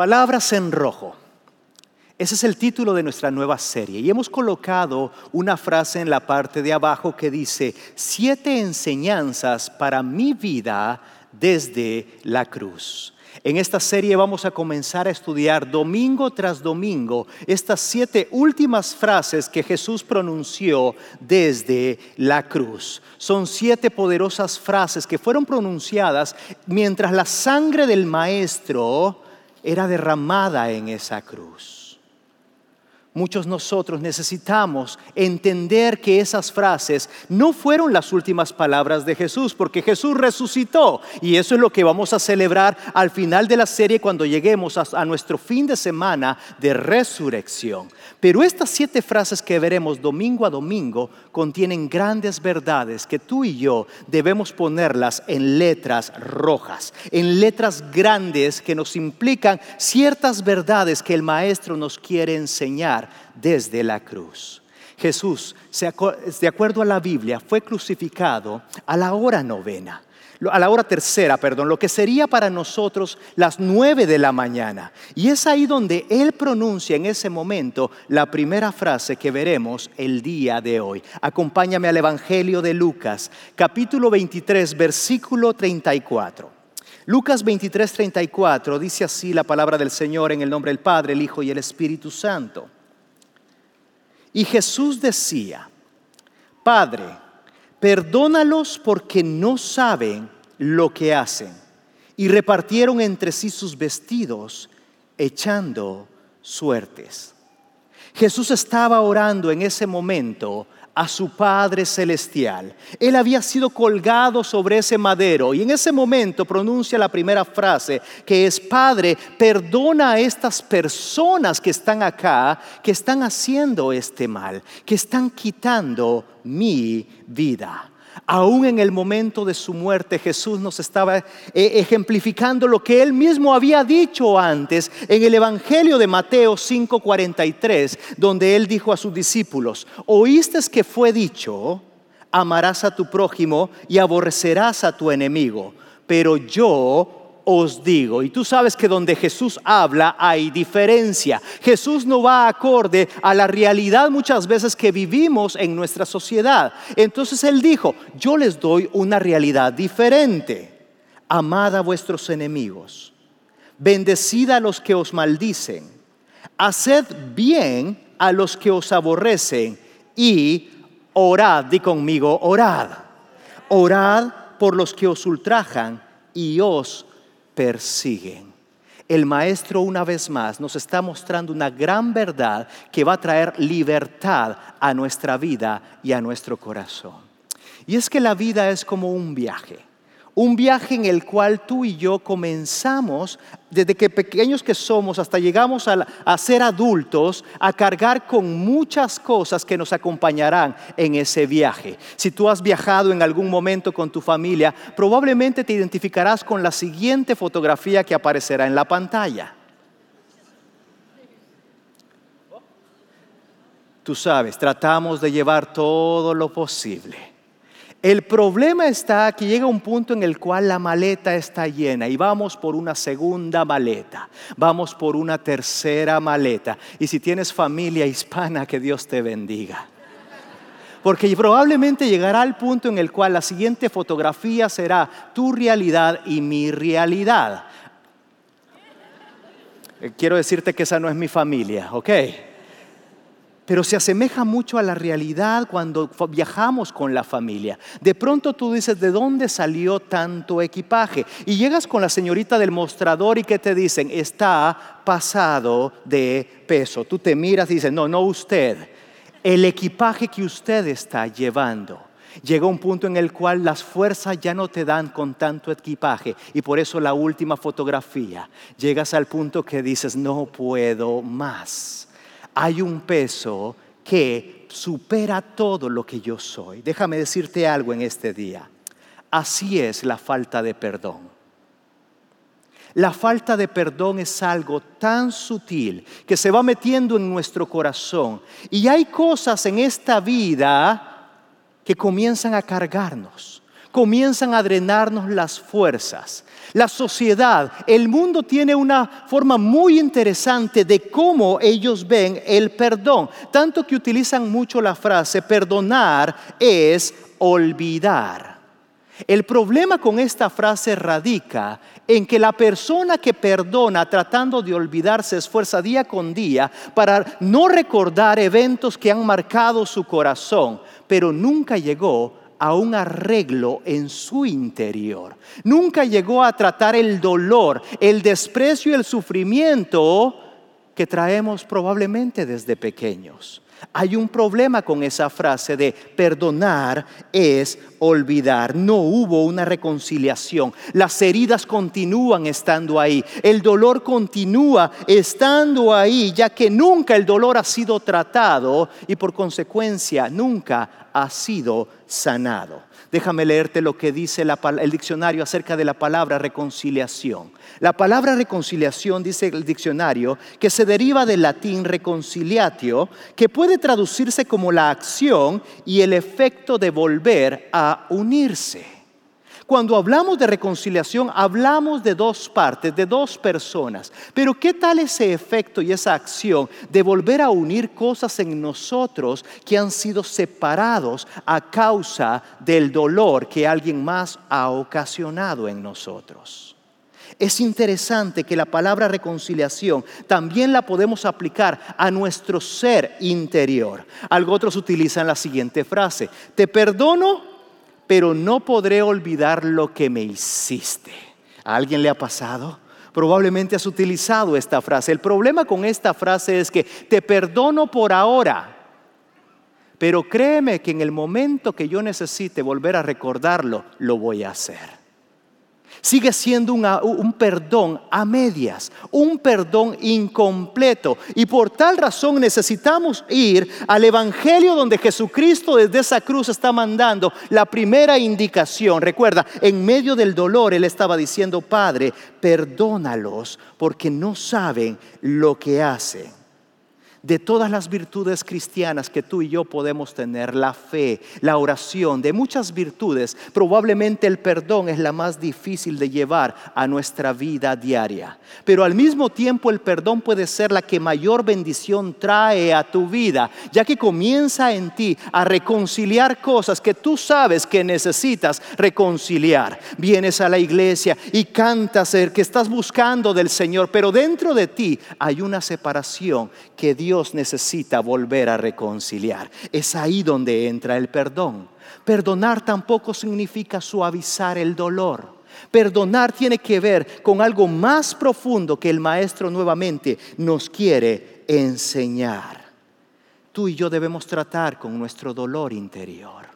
Palabras en rojo. Ese es el título de nuestra nueva serie y hemos colocado una frase en la parte de abajo que dice, siete enseñanzas para mi vida desde la cruz. En esta serie vamos a comenzar a estudiar domingo tras domingo estas siete últimas frases que Jesús pronunció desde la cruz. Son siete poderosas frases que fueron pronunciadas mientras la sangre del Maestro era derramada en esa cruz. Muchos nosotros necesitamos entender que esas frases no fueron las últimas palabras de Jesús, porque Jesús resucitó. Y eso es lo que vamos a celebrar al final de la serie cuando lleguemos a, nuestro fin de semana de resurrección. Pero estas siete frases que veremos domingo a domingo contienen grandes verdades que tú y yo debemos ponerlas en letras rojas, en letras grandes que nos implican ciertas verdades que el Maestro nos quiere enseñar desde la cruz. Jesús, de acuerdo a la Biblia, fue crucificado a la hora novena, a la hora tercera, perdón, lo que sería para nosotros las nueve de la mañana. Y es ahí donde Él pronuncia en ese momento la primera frase que veremos el día de hoy. Acompáñame al Evangelio de Lucas, capítulo 23, versículo 34. Lucas 23, 34 dice así la palabra del Señor en el nombre del Padre, el Hijo y el Espíritu Santo. Y Jesús decía, Padre, perdónalos porque no saben lo que hacen. Y repartieron entre sí sus vestidos, echando suertes. Jesús estaba orando en ese momento a su Padre Celestial. Él había sido colgado sobre ese madero y en ese momento pronuncia la primera frase que es, Padre, perdona a estas personas que están acá, que están haciendo este mal, que están quitando mi vida. Aún en el momento de su muerte Jesús nos estaba eh, ejemplificando lo que él mismo había dicho antes en el Evangelio de Mateo 5:43, donde él dijo a sus discípulos, oíste que fue dicho, amarás a tu prójimo y aborrecerás a tu enemigo, pero yo os digo. Y tú sabes que donde Jesús habla hay diferencia. Jesús no va acorde a la realidad muchas veces que vivimos en nuestra sociedad. Entonces Él dijo, yo les doy una realidad diferente. Amad a vuestros enemigos, bendecid a los que os maldicen, haced bien a los que os aborrecen y orad, di conmigo, orad. Orad por los que os ultrajan y os persiguen. El maestro una vez más nos está mostrando una gran verdad que va a traer libertad a nuestra vida y a nuestro corazón. Y es que la vida es como un viaje. Un viaje en el cual tú y yo comenzamos, desde que pequeños que somos hasta llegamos a, ser adultos, a cargar con muchas cosas que nos acompañarán en ese viaje. Si tú has viajado en algún momento con tu familia, probablemente te identificarás con la siguiente fotografía que aparecerá en la pantalla. Tú sabes, tratamos de llevar todo lo posible el problema está que llega un punto en el cual la maleta está llena y vamos por una segunda maleta, vamos por una tercera maleta. Y si tienes familia hispana, que Dios te bendiga. Porque probablemente llegará al punto en el cual la siguiente fotografía será tu realidad y mi realidad. Eh, quiero decirte que esa no es mi familia, ¿ok? Pero se asemeja mucho a la realidad cuando viajamos con la familia. De pronto tú dices, ¿de dónde salió tanto equipaje? Y llegas con la señorita del mostrador y ¿qué te dicen? Está pasado de peso. Tú te miras y dices, no, no usted, el equipaje que usted está llevando. Llega un punto en el cual las fuerzas ya no te dan con tanto equipaje y por eso la última fotografía, llegas al punto que dices, no puedo más hay un peso que supera todo lo que yo soy. Déjame decirte algo en este día. Así es la falta de perdón. La falta de perdón es algo tan sutil que se va metiendo en nuestro corazón. Y hay cosas en esta vida que comienzan a cargarnos, comienzan a drenarnos las fuerzas. La sociedad, el mundo tiene una forma muy interesante de cómo ellos ven el perdón, tanto que utilizan mucho la frase perdonar es olvidar. El problema con esta frase radica en que la persona que perdona tratando de olvidar se esfuerza día con día para no recordar eventos que han marcado su corazón, pero nunca llegó a un arreglo en su interior. Nunca llegó a tratar el dolor, el desprecio y el sufrimiento que traemos probablemente desde pequeños. Hay un problema con esa frase de perdonar es olvidar. No hubo una reconciliación. Las heridas continúan estando ahí. El dolor continúa estando ahí, ya que nunca el dolor ha sido tratado y por consecuencia nunca ha sido sanado. Déjame leerte lo que dice el diccionario acerca de la palabra reconciliación. La palabra reconciliación dice el diccionario que se deriva del latín reconciliatio, que puede traducirse como la acción y el efecto de volver a unirse. Cuando hablamos de reconciliación, hablamos de dos partes, de dos personas. Pero ¿qué tal ese efecto y esa acción de volver a unir cosas en nosotros que han sido separados a causa del dolor que alguien más ha ocasionado en nosotros? Es interesante que la palabra reconciliación también la podemos aplicar a nuestro ser interior. Algo otros utilizan la siguiente frase, te perdono pero no podré olvidar lo que me hiciste. ¿A alguien le ha pasado? Probablemente has utilizado esta frase. El problema con esta frase es que te perdono por ahora, pero créeme que en el momento que yo necesite volver a recordarlo, lo voy a hacer. Sigue siendo un perdón a medias, un perdón incompleto. Y por tal razón necesitamos ir al Evangelio donde Jesucristo desde esa cruz está mandando la primera indicación. Recuerda, en medio del dolor Él estaba diciendo, Padre, perdónalos porque no saben lo que hacen de todas las virtudes cristianas que tú y yo podemos tener, la fe, la oración, de muchas virtudes, probablemente el perdón es la más difícil de llevar a nuestra vida diaria. Pero al mismo tiempo el perdón puede ser la que mayor bendición trae a tu vida, ya que comienza en ti a reconciliar cosas que tú sabes que necesitas reconciliar. Vienes a la iglesia y cantas el que estás buscando del Señor, pero dentro de ti hay una separación que Dios Dios necesita volver a reconciliar. Es ahí donde entra el perdón. Perdonar tampoco significa suavizar el dolor. Perdonar tiene que ver con algo más profundo que el Maestro nuevamente nos quiere enseñar. Tú y yo debemos tratar con nuestro dolor interior.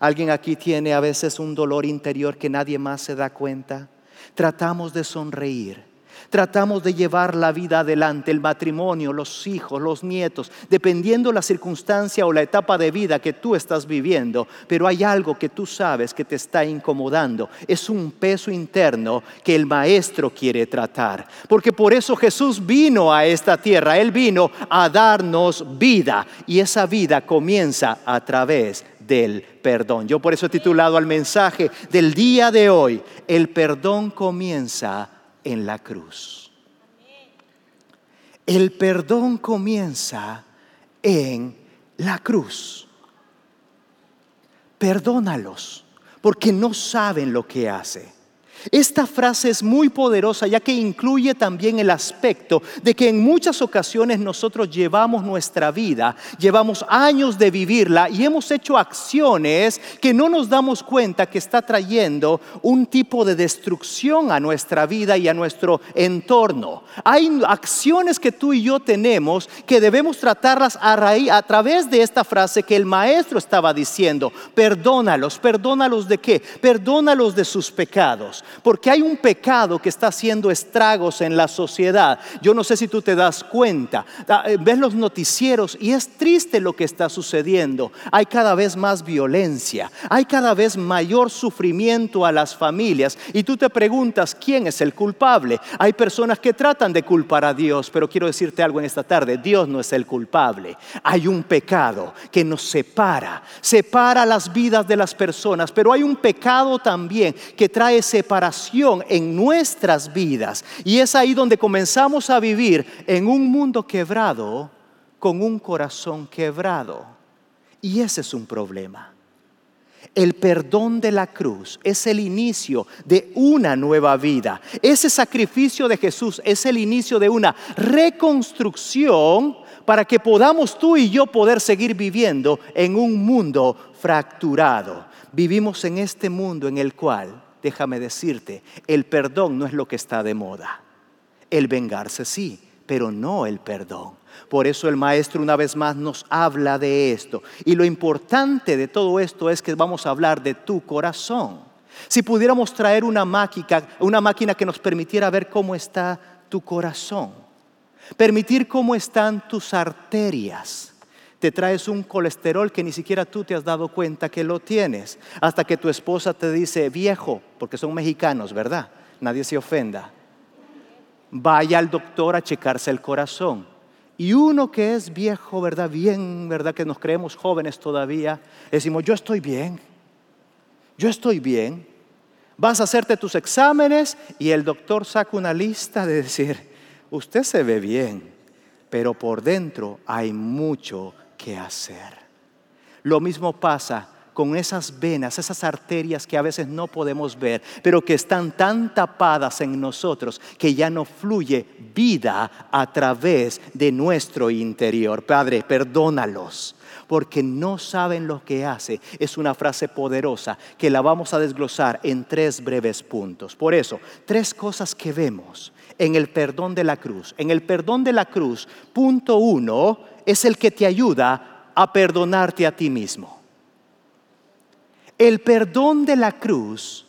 ¿Alguien aquí tiene a veces un dolor interior que nadie más se da cuenta? Tratamos de sonreír Tratamos de llevar la vida adelante, el matrimonio, los hijos, los nietos, dependiendo la circunstancia o la etapa de vida que tú estás viviendo, pero hay algo que tú sabes que te está incomodando. Es un peso interno que el maestro quiere tratar. Porque por eso Jesús vino a esta tierra, Él vino a darnos vida y esa vida comienza a través del perdón. Yo por eso he titulado al mensaje del día de hoy, el perdón comienza en la cruz. El perdón comienza en la cruz. Perdónalos porque no saben lo que hacen. Esta frase es muy poderosa ya que incluye también el aspecto de que en muchas ocasiones nosotros llevamos nuestra vida, llevamos años de vivirla y hemos hecho acciones que no nos damos cuenta que está trayendo un tipo de destrucción a nuestra vida y a nuestro entorno. Hay acciones que tú y yo tenemos que debemos tratarlas a raíz a través de esta frase que el maestro estaba diciendo, perdónalos, perdónalos de qué? Perdónalos de sus pecados porque hay un pecado que está haciendo estragos en la sociedad. Yo no sé si tú te das cuenta, eh, ves los noticieros y es triste lo que está sucediendo. Hay cada vez más violencia, hay cada vez mayor sufrimiento a las familias y tú te preguntas quién es el culpable. Hay personas que tratan de culpar a Dios, pero quiero decirte algo en esta tarde, Dios no es el culpable. Hay un pecado que nos separa, separa las vidas de las personas, pero hay un pecado también que trae separación en nuestras vidas. Y es ahí donde comenzamos a vivir en un mundo quebrado con un corazón quebrado. Y ese es un problema. El perdón de la cruz es el inicio de una nueva vida. Ese sacrificio de Jesús es el inicio de una reconstrucción para que podamos tú y yo poder seguir viviendo en un mundo fracturado. Vivimos en este mundo en el cual, déjame decirte, el perdón no es lo que está de moda. El vengarse sí, pero no el perdón. Por eso el maestro una vez más nos habla de esto. Y lo importante de todo esto es que vamos a hablar de tu corazón. Si pudiéramos traer una máquina, una máquina que nos permitiera ver cómo está tu corazón, permitir cómo están tus arterias. Te traes un colesterol que ni siquiera tú te has dado cuenta que lo tienes, hasta que tu esposa te dice, viejo, porque son mexicanos, ¿verdad? Nadie se ofenda. Vaya al doctor a checarse el corazón y uno que es viejo, ¿verdad? Bien, ¿verdad? Que nos creemos jóvenes todavía, decimos, yo estoy bien, yo estoy bien. Vas a hacerte tus exámenes y el doctor saca una lista de decir, usted se ve bien, pero por dentro hay mucho que hacer. Lo mismo pasa con esas venas, esas arterias que a veces no podemos ver, pero que están tan tapadas en nosotros que ya no fluye vida a través de nuestro interior. Padre, perdónalos porque no saben lo que hace. Es una frase poderosa que la vamos a desglosar en tres breves puntos. Por eso, tres cosas que vemos en el perdón de la cruz. En el perdón de la cruz, punto uno, es el que te ayuda a perdonarte a ti mismo. El perdón de la cruz,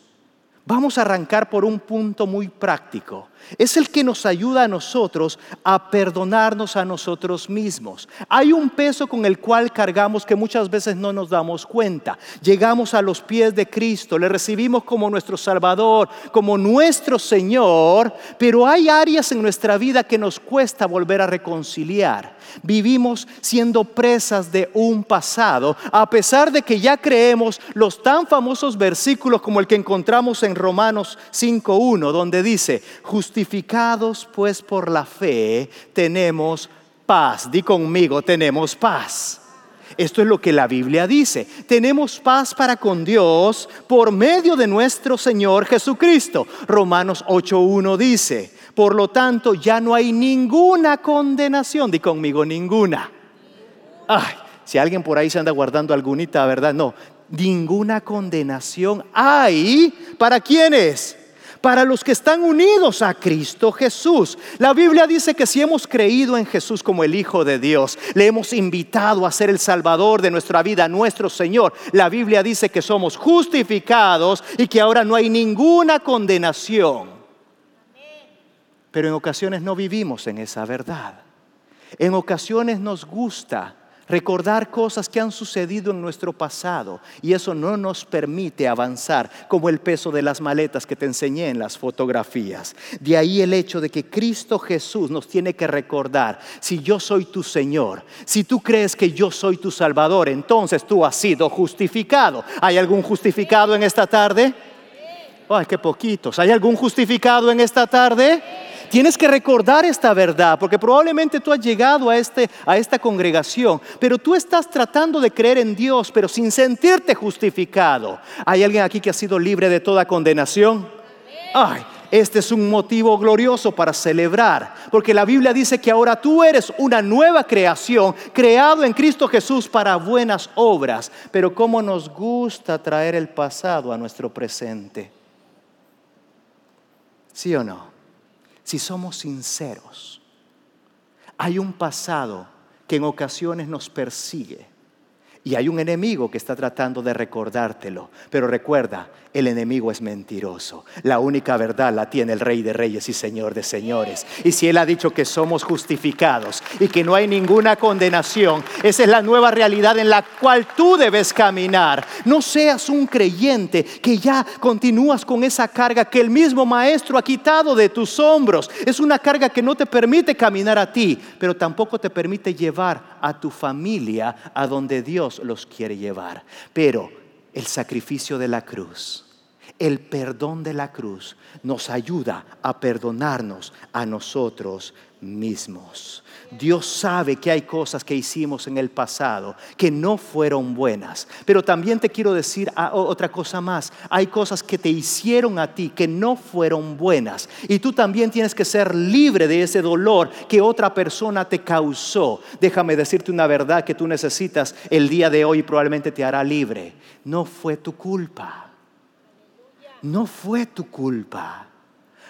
vamos a arrancar por un punto muy práctico. Es el que nos ayuda a nosotros a perdonarnos a nosotros mismos. Hay un peso con el cual cargamos que muchas veces no nos damos cuenta. Llegamos a los pies de Cristo, le recibimos como nuestro Salvador, como nuestro Señor, pero hay áreas en nuestra vida que nos cuesta volver a reconciliar. Vivimos siendo presas de un pasado, a pesar de que ya creemos los tan famosos versículos como el que encontramos en Romanos 5.1, donde dice, justificados pues por la fe, tenemos paz. Di conmigo, tenemos paz. Esto es lo que la Biblia dice. Tenemos paz para con Dios por medio de nuestro Señor Jesucristo. Romanos 8.1 dice, por lo tanto, ya no hay ninguna condenación. Di conmigo, ninguna. Ay, si alguien por ahí se anda guardando algunita, ¿verdad? No, ninguna condenación hay. ¿Para quiénes? Para los que están unidos a Cristo Jesús. La Biblia dice que si hemos creído en Jesús como el Hijo de Dios, le hemos invitado a ser el Salvador de nuestra vida, nuestro Señor. La Biblia dice que somos justificados y que ahora no hay ninguna condenación pero en ocasiones no vivimos en esa verdad. En ocasiones nos gusta recordar cosas que han sucedido en nuestro pasado y eso no nos permite avanzar como el peso de las maletas que te enseñé en las fotografías. De ahí el hecho de que Cristo Jesús nos tiene que recordar, si yo soy tu Señor, si tú crees que yo soy tu Salvador, entonces tú has sido justificado. ¿Hay algún justificado en esta tarde? Ay, qué poquitos. ¿Hay algún justificado en esta tarde? Tienes que recordar esta verdad, porque probablemente tú has llegado a, este, a esta congregación, pero tú estás tratando de creer en Dios, pero sin sentirte justificado. ¿Hay alguien aquí que ha sido libre de toda condenación? Ay, este es un motivo glorioso para celebrar, porque la Biblia dice que ahora tú eres una nueva creación, creado en Cristo Jesús para buenas obras. Pero cómo nos gusta traer el pasado a nuestro presente. ¿Sí o no? Si somos sinceros, hay un pasado que en ocasiones nos persigue y hay un enemigo que está tratando de recordártelo. Pero recuerda, el enemigo es mentiroso. La única verdad la tiene el Rey de Reyes y Señor de Señores. Y si Él ha dicho que somos justificados y que no hay ninguna condenación, esa es la nueva realidad en la cual tú debes caminar. No seas un creyente que ya continúas con esa carga que el mismo Maestro ha quitado de tus hombros. Es una carga que no te permite caminar a ti, pero tampoco te permite llevar a tu familia a donde Dios los quiere llevar. Pero el sacrificio de la cruz El perdón de la cruz nos ayuda a perdonarnos a nosotros mismos. Dios sabe que hay cosas que hicimos en el pasado que no fueron buenas. Pero también te quiero decir otra cosa más. Hay cosas que te hicieron a ti que no fueron buenas. Y tú también tienes que ser libre de ese dolor que otra persona te causó. Déjame decirte una verdad que tú necesitas el día de hoy y probablemente te hará libre. No fue tu culpa. No fue tu culpa.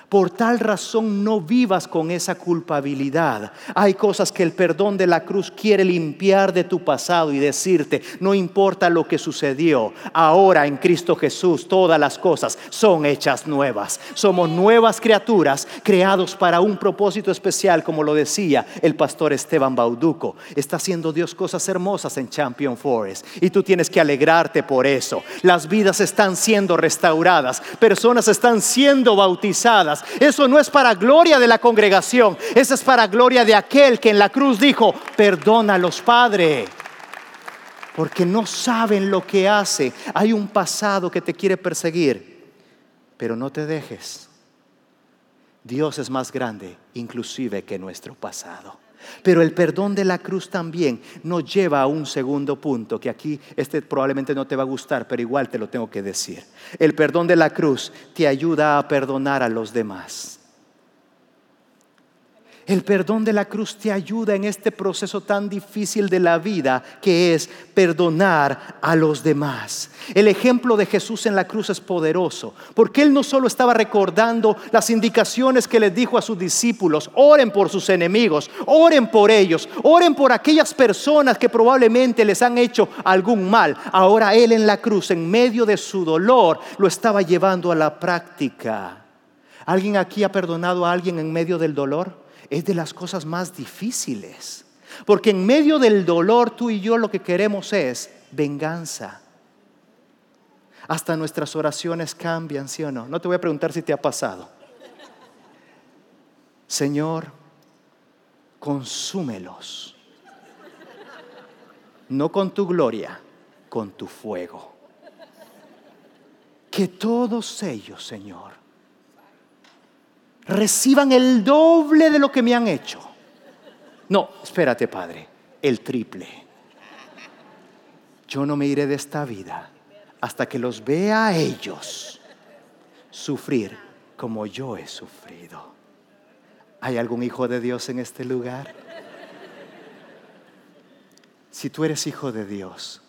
Por tal razón no vivas con esa culpabilidad. Hay cosas que el perdón de la cruz quiere limpiar de tu pasado y decirte, no importa lo que sucedió, ahora en Cristo Jesús todas las cosas son hechas nuevas. Somos nuevas criaturas creados para un propósito especial, como lo decía el pastor Esteban Bauduco. Está haciendo Dios cosas hermosas en Champion Forest y tú tienes que alegrarte por eso. Las vidas están siendo restauradas, personas están siendo bautizadas eso no es para gloria de la congregación, eso es para gloria de aquel que en la cruz dijo, perdónalos, Padre. Porque no saben lo que hace. Hay un pasado que te quiere perseguir, pero no te dejes. Dios es más grande, inclusive que nuestro pasado. Pero el perdón de la cruz también nos lleva a un segundo punto, que aquí este probablemente no te va a gustar, pero igual te lo tengo que decir. El perdón de la cruz te ayuda a perdonar a los demás. El perdón de la cruz te ayuda en este proceso tan difícil de la vida que es perdonar a los demás. El ejemplo de Jesús en la cruz es poderoso, porque Él no solo estaba recordando las indicaciones que les dijo a sus discípulos, oren por sus enemigos, oren por ellos, oren por aquellas personas que probablemente les han hecho algún mal. Ahora Él en la cruz, en medio de su dolor, lo estaba llevando a la práctica. ¿Alguien aquí ha perdonado a alguien en medio del dolor? Es de las cosas más difíciles. Porque en medio del dolor tú y yo lo que queremos es venganza. Hasta nuestras oraciones cambian, ¿sí o no? No te voy a preguntar si te ha pasado. Señor, consúmelos. No con tu gloria, con tu fuego. Que todos ellos, Señor, reciban el doble de lo que me han hecho. No, espérate, Padre, el triple. Yo no me iré de esta vida hasta que los vea a ellos sufrir como yo he sufrido. ¿Hay algún hijo de Dios en este lugar? Si tú eres hijo de Dios,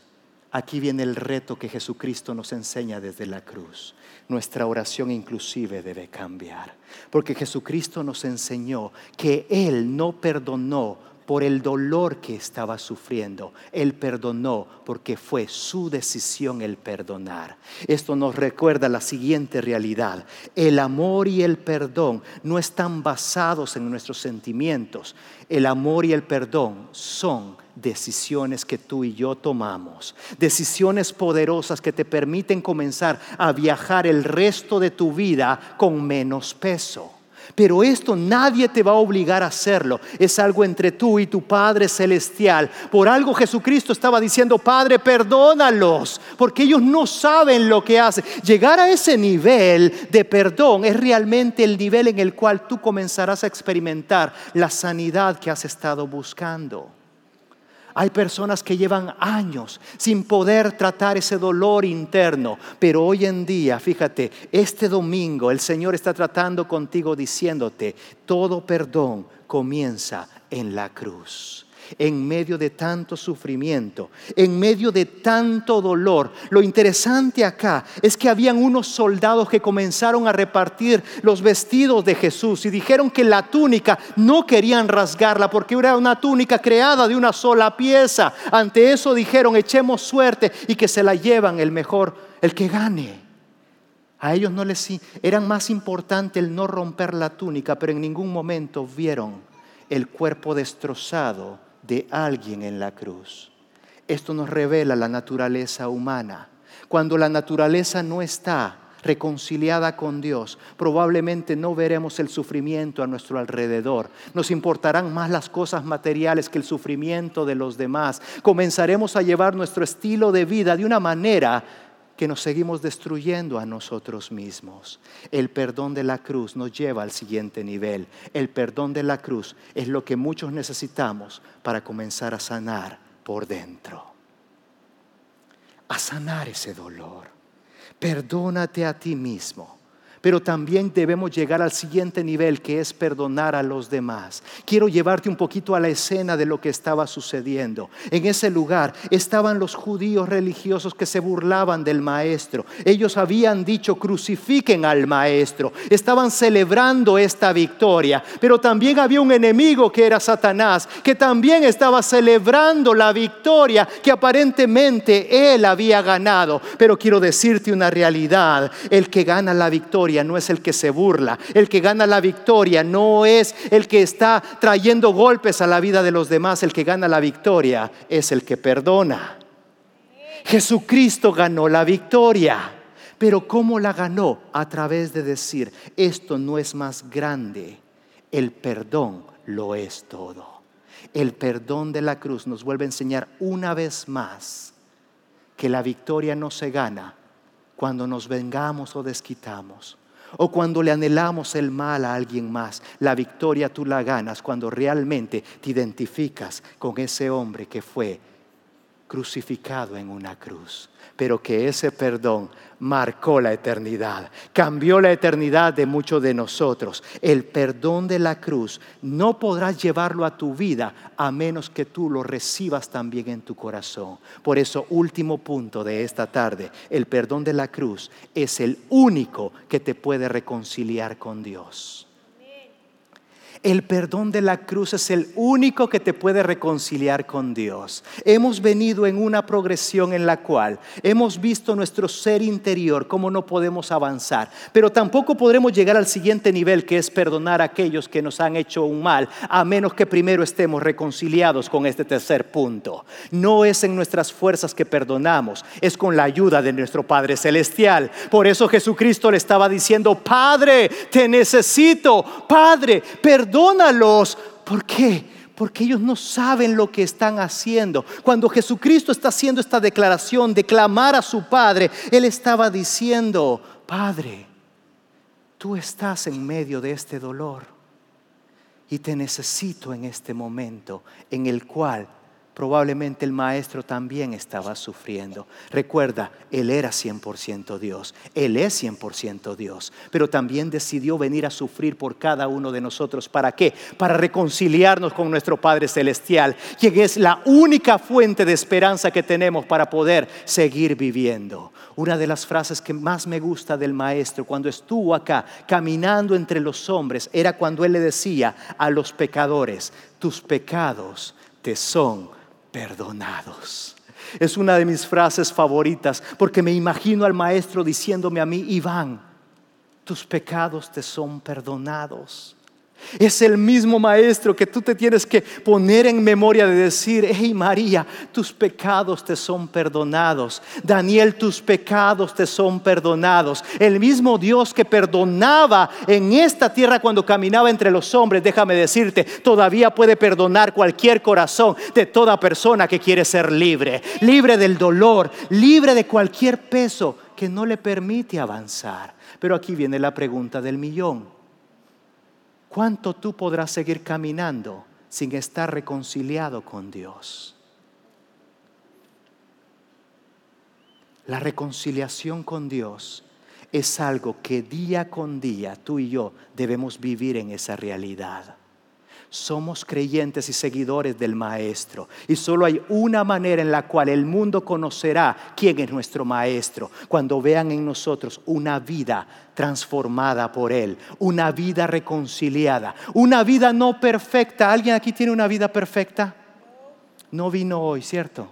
aquí viene el reto que Jesucristo nos enseña desde la cruz nuestra oración inclusive debe cambiar. Porque Jesucristo nos enseñó que Él no perdonó por el dolor que estaba sufriendo. Él perdonó porque fue su decisión el perdonar. Esto nos recuerda la siguiente realidad. El amor y el perdón no están basados en nuestros sentimientos. El amor y el perdón son decisiones que tú y yo tomamos, decisiones poderosas que te permiten comenzar a viajar el resto de tu vida con menos peso. Pero esto nadie te va a obligar a hacerlo. Es algo entre tú y tu Padre Celestial. Por algo Jesucristo estaba diciendo, Padre, perdónalos, porque ellos no saben lo que hacen. Llegar a ese nivel de perdón es realmente el nivel en el cual tú comenzarás a experimentar la sanidad que has estado buscando. Hay personas que llevan años sin poder tratar ese dolor interno, pero hoy en día, fíjate, este domingo el Señor está tratando contigo diciéndote, todo perdón comienza en la cruz en medio de tanto sufrimiento, en medio de tanto dolor. Lo interesante acá es que habían unos soldados que comenzaron a repartir los vestidos de Jesús y dijeron que la túnica no querían rasgarla porque era una túnica creada de una sola pieza. Ante eso dijeron, echemos suerte y que se la llevan el mejor, el que gane. A ellos no les eran más importante el no romper la túnica, pero en ningún momento vieron el cuerpo destrozado de alguien en la cruz. Esto nos revela la naturaleza humana. Cuando la naturaleza no está reconciliada con Dios, probablemente no veremos el sufrimiento a nuestro alrededor. Nos importarán más las cosas materiales que el sufrimiento de los demás. Comenzaremos a llevar nuestro estilo de vida de una manera que nos seguimos destruyendo a nosotros mismos. El perdón de la cruz nos lleva al siguiente nivel. El perdón de la cruz es lo que muchos necesitamos para comenzar a sanar por dentro. A sanar ese dolor. Perdónate a ti mismo pero también debemos llegar al siguiente nivel que es perdonar a los demás. Quiero llevarte un poquito a la escena de lo que estaba sucediendo. En ese lugar estaban los judíos religiosos que se burlaban del maestro. Ellos habían dicho crucifiquen al maestro. Estaban celebrando esta victoria, pero también había un enemigo que era Satanás, que también estaba celebrando la victoria que aparentemente él había ganado. Pero quiero decirte una realidad, el que gana la victoria no es el que se burla. El que gana la victoria no es el que está trayendo golpes a la vida de los demás. El que gana la victoria es el que perdona. Jesucristo ganó la victoria. Pero ¿cómo la ganó? A través de decir, esto no es más grande. El perdón lo es todo. El perdón de la cruz nos vuelve a enseñar una vez más que la victoria no se gana cuando nos vengamos o desquitamos, o cuando le anhelamos el mal a alguien más. La victoria tú la ganas cuando realmente te identificas con ese hombre que fue crucificado en una cruz pero que ese perdón marcó la eternidad, cambió la eternidad de muchos de nosotros. El perdón de la cruz no podrás llevarlo a tu vida a menos que tú lo recibas también en tu corazón. Por eso, último punto de esta tarde, el perdón de la cruz es el único que te puede reconciliar con Dios. El perdón de la cruz es el único que te puede reconciliar con Dios. Hemos venido en una progresión en la cual hemos visto nuestro ser interior, cómo no podemos avanzar, pero tampoco podremos llegar al siguiente nivel que es perdonar a aquellos que nos han hecho un mal, a menos que primero estemos reconciliados con este tercer punto. No es en nuestras fuerzas que perdonamos, es con la ayuda de nuestro Padre Celestial. Por eso Jesucristo le estaba diciendo, Padre, te necesito, Padre, perdóname perdónalos. ¿Por qué? Porque ellos no saben lo que están haciendo. Cuando Jesucristo está haciendo esta declaración de clamar a su Padre, Él estaba diciendo, Padre, tú estás en medio de este dolor y te necesito en este momento en el cual probablemente el maestro también estaba sufriendo. Recuerda, él era 100% Dios, él es 100% Dios, pero también decidió venir a sufrir por cada uno de nosotros. ¿Para qué? Para reconciliarnos con nuestro Padre Celestial, quien es la única fuente de esperanza que tenemos para poder seguir viviendo. Una de las frases que más me gusta del maestro cuando estuvo acá caminando entre los hombres era cuando él le decía a los pecadores, tus pecados te son perdonados. Es una de mis frases favoritas porque me imagino al maestro diciéndome a mí, Iván, tus pecados te son perdonados. Es el mismo maestro que tú te tienes que poner en memoria de decir, hey María, tus pecados te son perdonados. Daniel, tus pecados te son perdonados. El mismo Dios que perdonaba en esta tierra cuando caminaba entre los hombres, déjame decirte, todavía puede perdonar cualquier corazón de toda persona que quiere ser libre. Libre del dolor, libre de cualquier peso que no le permite avanzar. Pero aquí viene la pregunta del millón. ¿Cuánto tú podrás seguir caminando sin estar reconciliado con Dios? La reconciliación con Dios es algo que día con día tú y yo debemos vivir en esa realidad somos creyentes y seguidores del Maestro. Y solo hay una manera en la cual el mundo conocerá quién es nuestro Maestro, cuando vean en nosotros una vida transformada por Él, una vida reconciliada, una vida no perfecta. ¿Alguien aquí tiene una vida perfecta? No vino hoy, ¿cierto?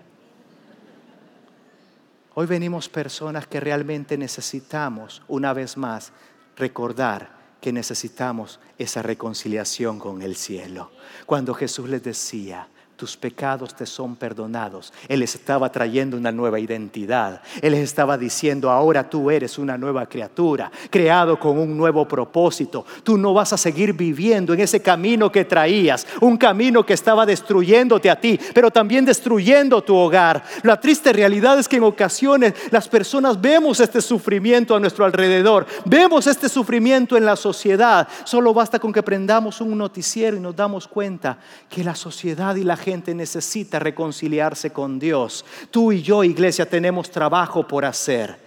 Hoy venimos personas que realmente necesitamos, una vez más, recordar que necesitamos esa reconciliación con el cielo. Cuando Jesús les decía, tus pecados te son perdonados. Él les estaba trayendo una nueva identidad. Él les estaba diciendo, ahora tú eres una nueva criatura, creado con un nuevo propósito. Tú no vas a seguir viviendo en ese camino que traías, un camino que estaba destruyéndote a ti, pero también destruyendo tu hogar. La triste realidad es que en ocasiones las personas vemos este sufrimiento a nuestro alrededor, vemos este sufrimiento en la sociedad. Solo basta con que prendamos un noticiero y nos damos cuenta que la sociedad y la gente gente necesita reconciliarse con Dios. Tú y yo, iglesia, tenemos trabajo por hacer.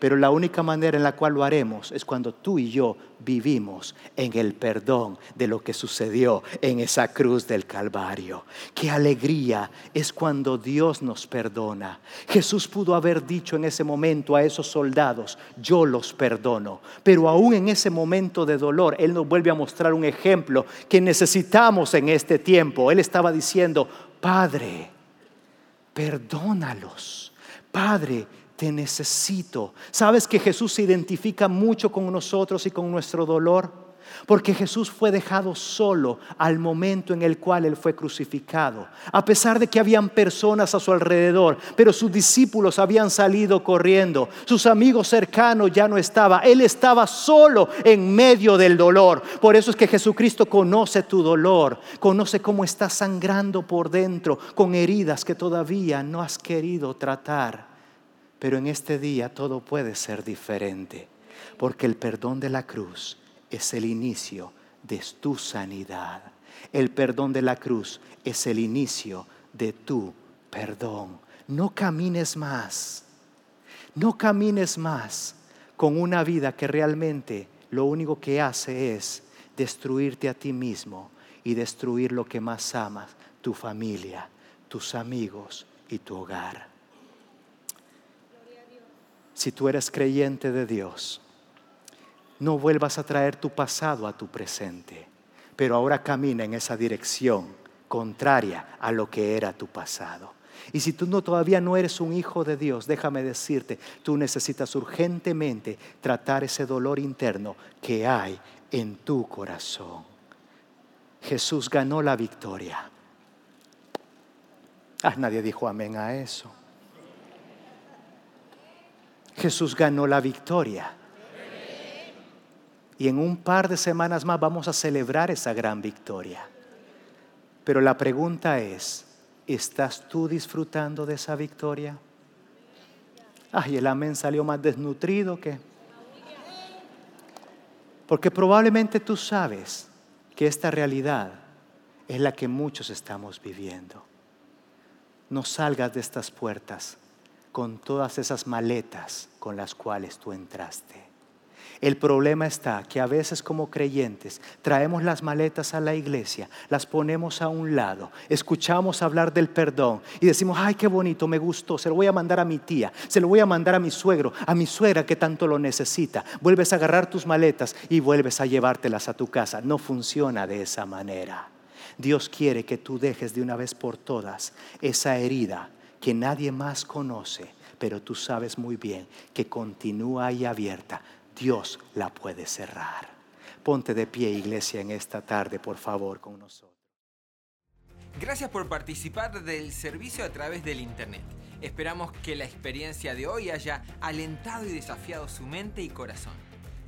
Pero la única manera en la cual lo haremos es cuando tú y yo vivimos en el perdón de lo que sucedió en esa cruz del Calvario. Qué alegría es cuando Dios nos perdona. Jesús pudo haber dicho en ese momento a esos soldados, yo los perdono. Pero aún en ese momento de dolor, Él nos vuelve a mostrar un ejemplo que necesitamos en este tiempo. Él estaba diciendo, Padre, perdónalos. Padre, te necesito. ¿Sabes que Jesús se identifica mucho con nosotros y con nuestro dolor? Porque Jesús fue dejado solo al momento en el cual Él fue crucificado. A pesar de que habían personas a su alrededor, pero sus discípulos habían salido corriendo. Sus amigos cercanos ya no estaban. Él estaba solo en medio del dolor. Por eso es que Jesucristo conoce tu dolor. Conoce cómo estás sangrando por dentro con heridas que todavía no has querido tratar. Pero en este día todo puede ser diferente, porque el perdón de la cruz es el inicio de tu sanidad. El perdón de la cruz es el inicio de tu perdón. No camines más, no camines más con una vida que realmente lo único que hace es destruirte a ti mismo y destruir lo que más amas, tu familia, tus amigos y tu hogar si tú eres creyente de Dios, no vuelvas a traer tu pasado a tu presente, pero ahora camina en esa dirección contraria a lo que era tu pasado. Y si tú todavía no eres un hijo de Dios, déjame decirte, tú necesitas urgentemente tratar ese dolor interno que hay en tu corazón. Jesús ganó la victoria. Ah, nadie dijo amén a eso. Jesús ganó la victoria. Y en un par de semanas más vamos a celebrar esa gran victoria. Pero la pregunta es, ¿estás tú disfrutando de esa victoria? Ay, el amén salió más desnutrido que... Porque probablemente tú sabes que esta realidad es la que muchos estamos viviendo. No salgas de estas puertas con todas esas maletas con las cuales tú entraste. El problema está que a veces como creyentes traemos las maletas a la iglesia, las ponemos a un lado, escuchamos hablar del perdón y decimos, ay, qué bonito, me gustó, se lo voy a mandar a mi tía, se lo voy a mandar a mi suegro, a mi suegra que tanto lo necesita. Vuelves a agarrar tus maletas y vuelves a llevártelas a tu casa. No funciona de esa manera. Dios quiere que tú dejes de una vez por todas esa herida que nadie más conoce, pero tú sabes muy bien que continúa ahí abierta. Dios la puede cerrar. Ponte de pie, iglesia, en esta tarde, por favor, con nosotros. Gracias por participar del servicio a través del Internet. Esperamos que la experiencia de hoy haya alentado y desafiado su mente y corazón.